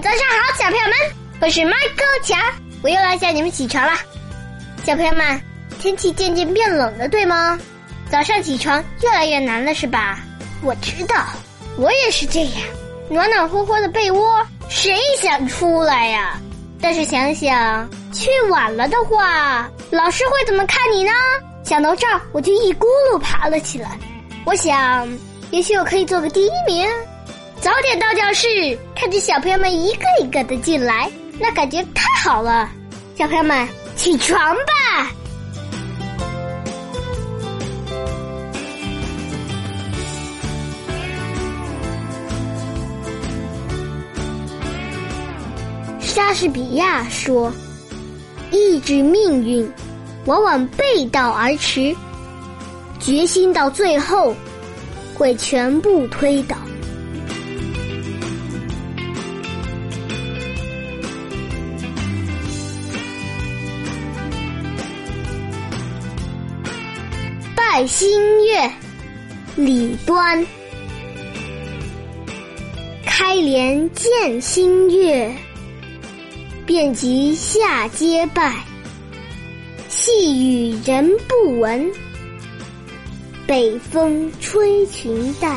早上好，小朋友们，我是麦克强，我又来叫你们起床了。小朋友们，天气渐渐变冷了，对吗？早上起床越来越难了，是吧？我知道，我也是这样。暖暖和和的被窝，谁想出来呀？但是想想去晚了的话，老师会怎么看你呢？想到这儿，我就一咕噜爬了起来。我想，也许我可以做个第一名。早点到教室，看着小朋友们一个一个的进来，那感觉太好了。小朋友们，起床吧！莎士比亚说：“意志命运，往往背道而驰，决心到最后，会全部推倒。”拜新月，李端。开帘见新月，便即下阶拜。细雨人不闻，北风吹裙带。